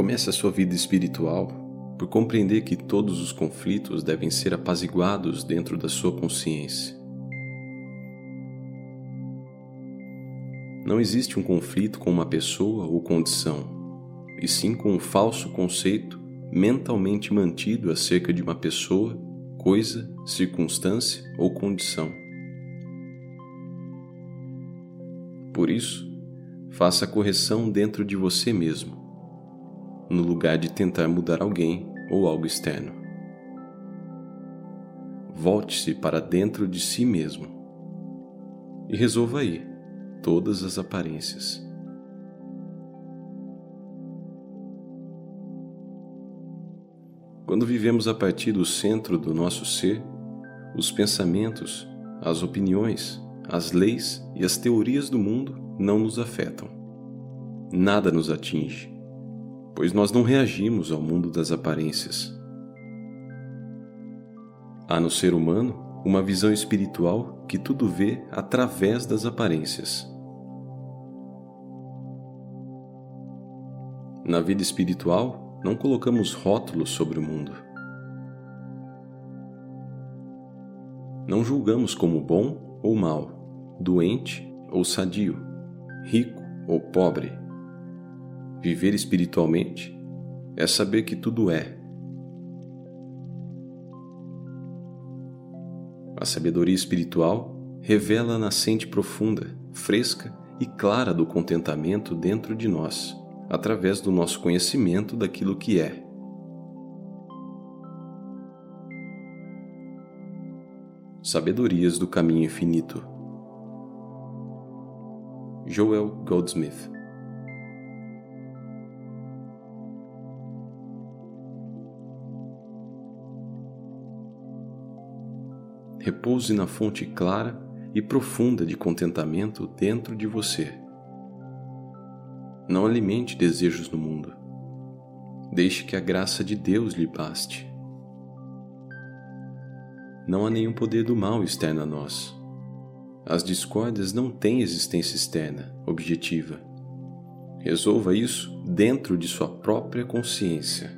Comece a sua vida espiritual por compreender que todos os conflitos devem ser apaziguados dentro da sua consciência. Não existe um conflito com uma pessoa ou condição, e sim com um falso conceito mentalmente mantido acerca de uma pessoa, coisa, circunstância ou condição. Por isso, faça a correção dentro de você mesmo, no lugar de tentar mudar alguém ou algo externo. Volte-se para dentro de si mesmo e resolva aí todas as aparências. Quando vivemos a partir do centro do nosso ser, os pensamentos, as opiniões, as leis e as teorias do mundo não nos afetam. Nada nos atinge, pois nós não reagimos ao mundo das aparências. Há no ser humano uma visão espiritual que tudo vê através das aparências. Na vida espiritual, não colocamos rótulos sobre o mundo. Não julgamos como bom ou mal, doente ou sadio, rico ou pobre. Viver espiritualmente é saber que tudo é. A sabedoria espiritual revela a nascente profunda, fresca e clara do contentamento dentro de nós, através do nosso conhecimento daquilo que é. Sabedorias do Caminho Infinito. Joel Goldsmith repouse na fonte clara e profunda de contentamento dentro de você. Não alimente desejos no mundo. Deixe que a graça de Deus lhe baste. Não há nenhum poder do mal externo a nós. As discórdias não têm existência externa, objetiva. Resolva isso dentro de sua própria consciência.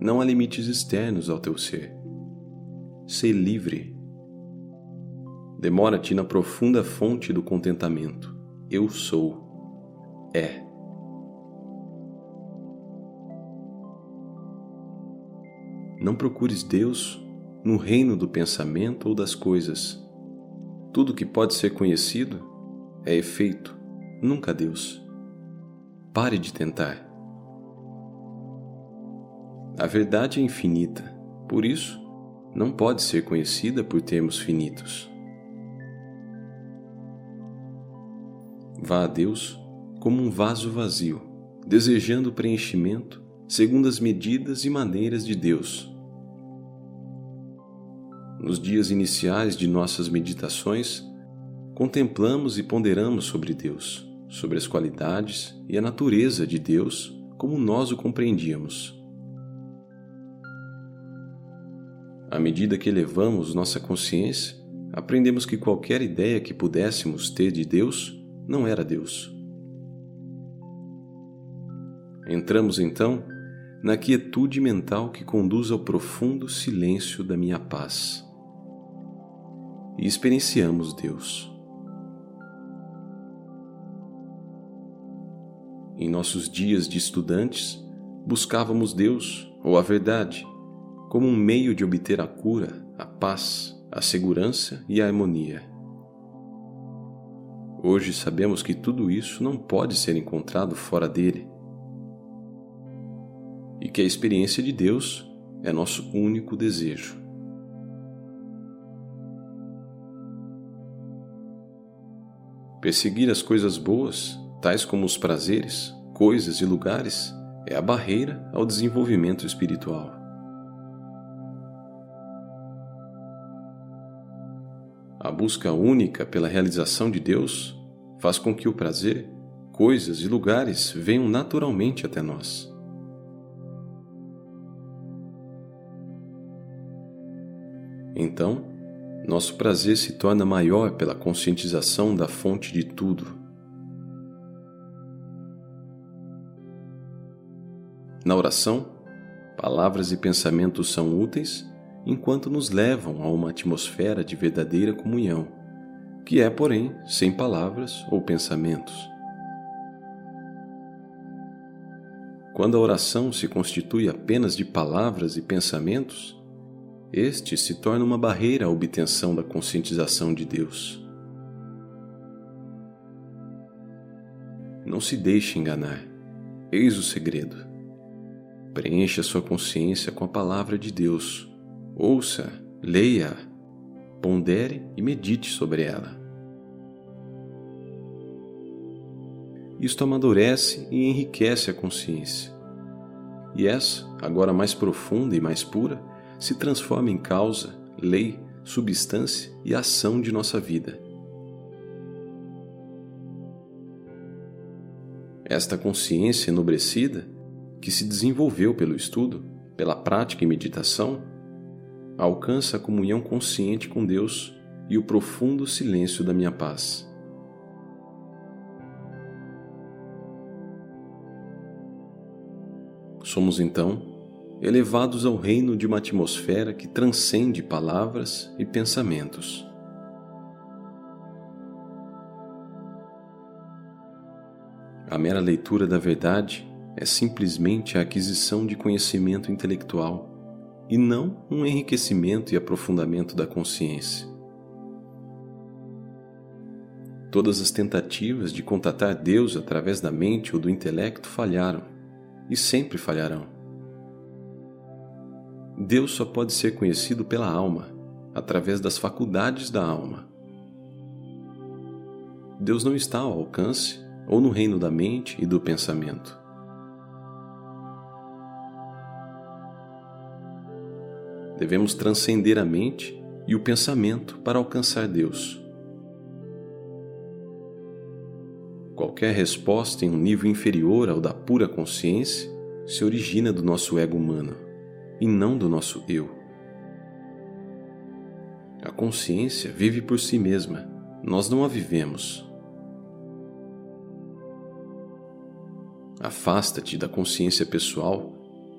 Não há limites externos ao teu ser. Ser livre. Demora-te na profunda fonte do contentamento. Eu sou. É. Não procures Deus no reino do pensamento ou das coisas. Tudo que pode ser conhecido é efeito, nunca Deus. Pare de tentar. A verdade é infinita, por isso, não pode ser conhecida por termos finitos. Vá a Deus como um vaso vazio, desejando preenchimento segundo as medidas e maneiras de Deus. Nos dias iniciais de nossas meditações, contemplamos e ponderamos sobre Deus, sobre as qualidades e a natureza de Deus como nós o compreendíamos. À medida que elevamos nossa consciência, aprendemos que qualquer ideia que pudéssemos ter de Deus não era Deus. Entramos então na quietude mental que conduz ao profundo silêncio da minha paz e experienciamos Deus. Em nossos dias de estudantes, buscávamos Deus ou a verdade como um meio de obter a cura, a paz, a segurança e a harmonia. Hoje sabemos que tudo isso não pode ser encontrado fora dele e que a experiência de Deus é nosso único desejo. Perseguir as coisas boas, tais como os prazeres, coisas e lugares, é a barreira ao desenvolvimento espiritual. Busca única pela realização de Deus faz com que o prazer, coisas e lugares venham naturalmente até nós. Então, nosso prazer se torna maior pela conscientização da fonte de tudo. Na oração, palavras e pensamentos são úteis enquanto nos levam a uma atmosfera de verdadeira comunhão, que é, porém, sem palavras ou pensamentos. Quando a oração se constitui apenas de palavras e pensamentos, este se torna uma barreira à obtenção da conscientização de Deus. Não se deixe enganar. Eis o segredo. Preencha sua consciência com a palavra de Deus. Ouça, leia, pondere e medite sobre ela. Isto amadurece e enriquece a consciência. E essa, agora mais profunda e mais pura, se transforma em causa, lei, substância e ação de nossa vida. Esta consciência enobrecida que se desenvolveu pelo estudo, pela prática e meditação, alcança a comunhão consciente com Deus e o profundo silêncio da minha paz. Somos então elevados ao reino de uma atmosfera que transcende palavras e pensamentos. A mera leitura da verdade é simplesmente a aquisição de conhecimento intelectual e não um enriquecimento e aprofundamento da consciência. Todas as tentativas de contatar Deus através da mente ou do intelecto falharam e sempre falharão. Deus só pode ser conhecido pela alma, através das faculdades da alma. Deus não está ao alcance ou no reino da mente e do pensamento. Devemos transcender a mente e o pensamento para alcançar Deus. Qualquer resposta em um nível inferior ao da pura consciência se origina do nosso ego humano e não do nosso eu. A consciência vive por si mesma, nós não a vivemos. Afasta-te da consciência pessoal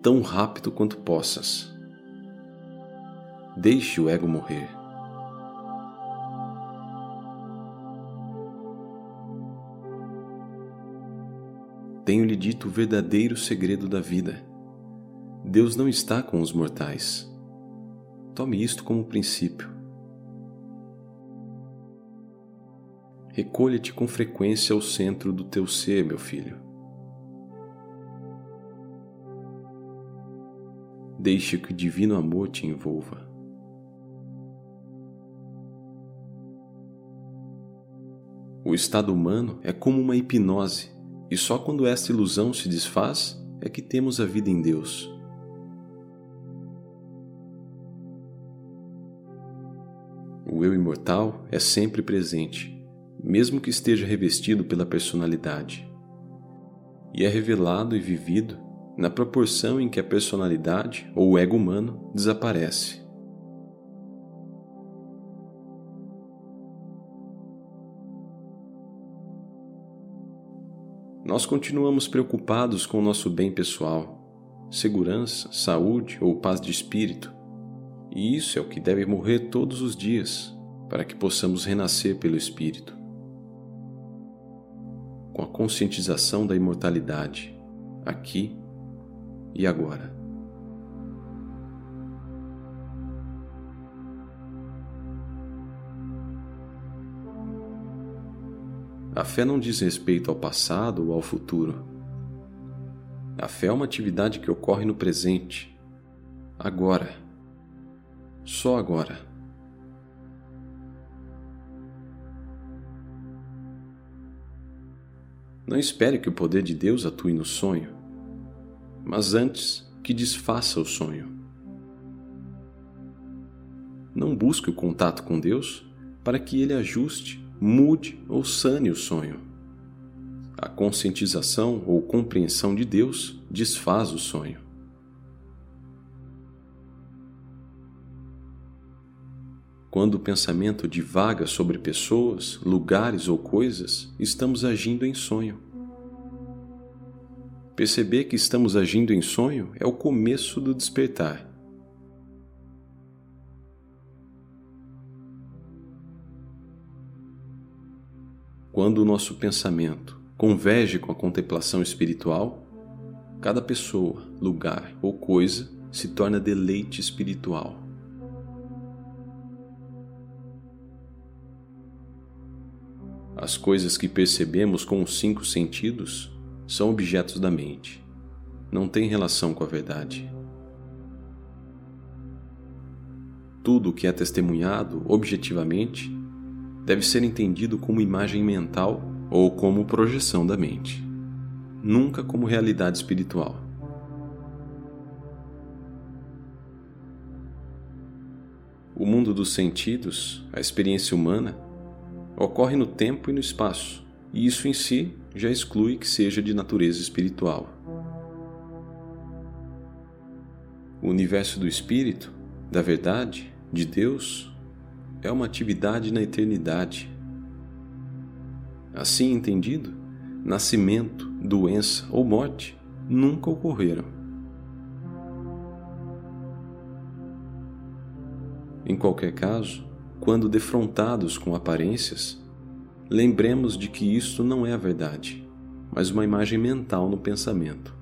tão rápido quanto possas. Deixe o ego morrer. Tenho-lhe dito o verdadeiro segredo da vida. Deus não está com os mortais. Tome isto como princípio. Recolha-te com frequência ao centro do teu ser, meu filho. Deixe que o divino amor te envolva. O estado humano é como uma hipnose, e só quando esta ilusão se desfaz é que temos a vida em Deus. O eu imortal é sempre presente, mesmo que esteja revestido pela personalidade, e é revelado e vivido na proporção em que a personalidade ou o ego humano desaparece. Nós continuamos preocupados com o nosso bem pessoal, segurança, saúde ou paz de espírito. E isso é o que deve morrer todos os dias, para que possamos renascer pelo Espírito. Com a conscientização da imortalidade, aqui e agora. A fé não diz respeito ao passado ou ao futuro. A fé é uma atividade que ocorre no presente, agora, só agora. Não espere que o poder de Deus atue no sonho, mas antes que desfaça o sonho. Não busque o contato com Deus para que ele ajuste mude ou sane o sonho. A conscientização ou compreensão de Deus desfaz o sonho. Quando o pensamento divaga sobre pessoas, lugares ou coisas, estamos agindo em sonho. Perceber que estamos agindo em sonho é o começo do despertar. Quando o nosso pensamento converge com a contemplação espiritual, cada pessoa, lugar ou coisa se torna deleite espiritual. As coisas que percebemos com os cinco sentidos são objetos da mente, não têm relação com a verdade. Tudo o que é testemunhado objetivamente deve ser entendido como imagem mental ou como projeção da mente, nunca como realidade espiritual. O mundo dos sentidos, a experiência humana, ocorre no tempo e no espaço, e isso em si já exclui que seja de natureza espiritual. O universo do espírito, da verdade, de Deus, é uma atividade na eternidade. Assim entendido, nascimento, doença ou morte nunca ocorreram. Em qualquer caso, quando defrontados com aparências, lembremos de que isto não é a verdade, mas uma imagem mental no pensamento.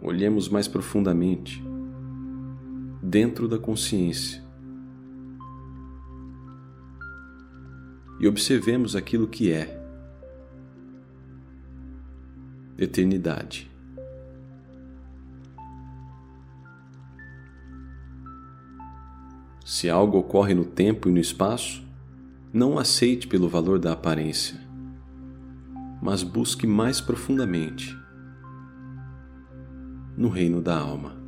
Olhemos mais profundamente, dentro da consciência, e observemos aquilo que é eternidade. Se algo ocorre no tempo e no espaço, não aceite pelo valor da aparência, mas busque mais profundamente no reino da alma.